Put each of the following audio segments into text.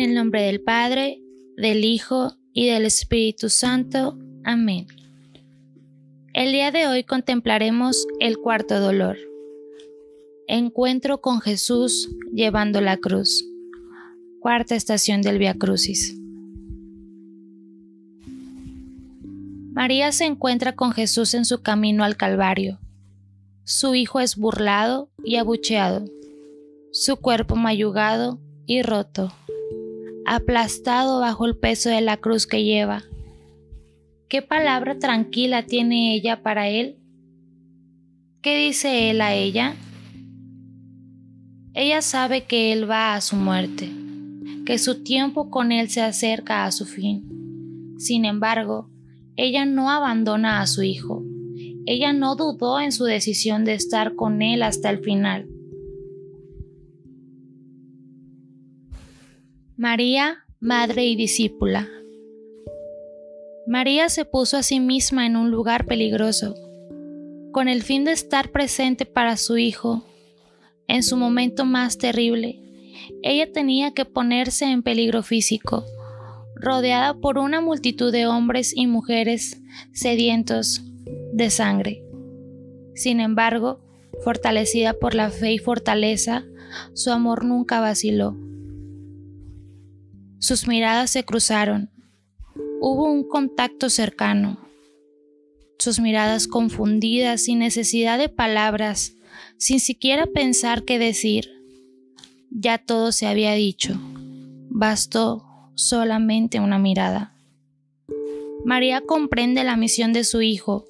En el nombre del Padre, del Hijo y del Espíritu Santo. Amén. El día de hoy contemplaremos el cuarto dolor. Encuentro con Jesús llevando la cruz. Cuarta estación del Via Crucis. María se encuentra con Jesús en su camino al Calvario. Su hijo es burlado y abucheado, su cuerpo mayugado y roto, aplastado bajo el peso de la cruz que lleva ¿Qué palabra tranquila tiene ella para él? ¿Qué dice él a ella? Ella sabe que él va a su muerte, que su tiempo con él se acerca a su fin. Sin embargo, ella no abandona a su hijo. Ella no dudó en su decisión de estar con él hasta el final. María, Madre y Discípula. María se puso a sí misma en un lugar peligroso, con el fin de estar presente para su hijo. En su momento más terrible, ella tenía que ponerse en peligro físico, rodeada por una multitud de hombres y mujeres sedientos de sangre. Sin embargo, fortalecida por la fe y fortaleza, su amor nunca vaciló. Sus miradas se cruzaron Hubo un contacto cercano. Sus miradas confundidas, sin necesidad de palabras, sin siquiera pensar qué decir. Ya todo se había dicho. Bastó solamente una mirada. María comprende la misión de su hijo.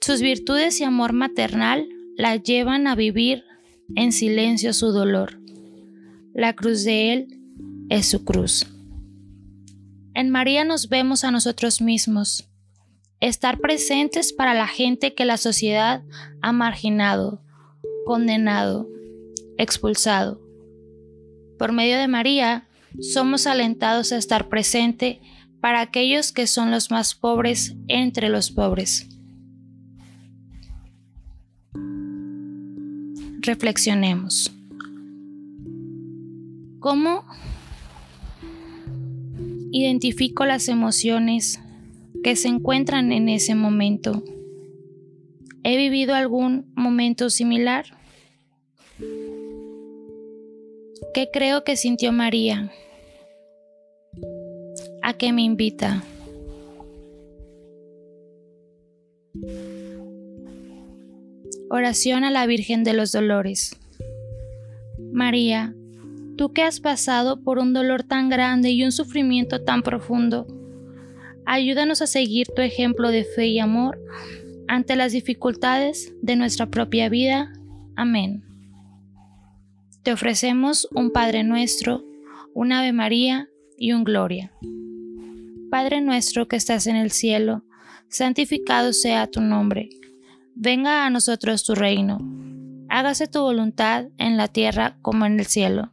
Sus virtudes y amor maternal la llevan a vivir en silencio su dolor. La cruz de él es su cruz. En María nos vemos a nosotros mismos, estar presentes para la gente que la sociedad ha marginado, condenado, expulsado. Por medio de María, somos alentados a estar presente para aquellos que son los más pobres entre los pobres. Reflexionemos. ¿Cómo identifico las emociones que se encuentran en ese momento. ¿He vivido algún momento similar? ¿Qué creo que sintió María? ¿A qué me invita? Oración a la Virgen de los Dolores. María, tú que has pasado por un dolor tan grande y un sufrimiento tan profundo, ayúdanos a seguir tu ejemplo de fe y amor ante las dificultades de nuestra propia vida. Amén. Te ofrecemos un Padre nuestro, un Ave María y un Gloria. Padre nuestro que estás en el cielo, santificado sea tu nombre. Venga a nosotros tu reino. Hágase tu voluntad en la tierra como en el cielo.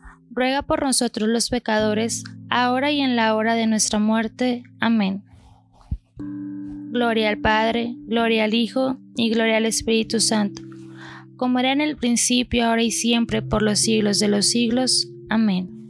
ruega por nosotros los pecadores, ahora y en la hora de nuestra muerte. Amén. Gloria al Padre, gloria al Hijo y gloria al Espíritu Santo, como era en el principio, ahora y siempre, por los siglos de los siglos. Amén.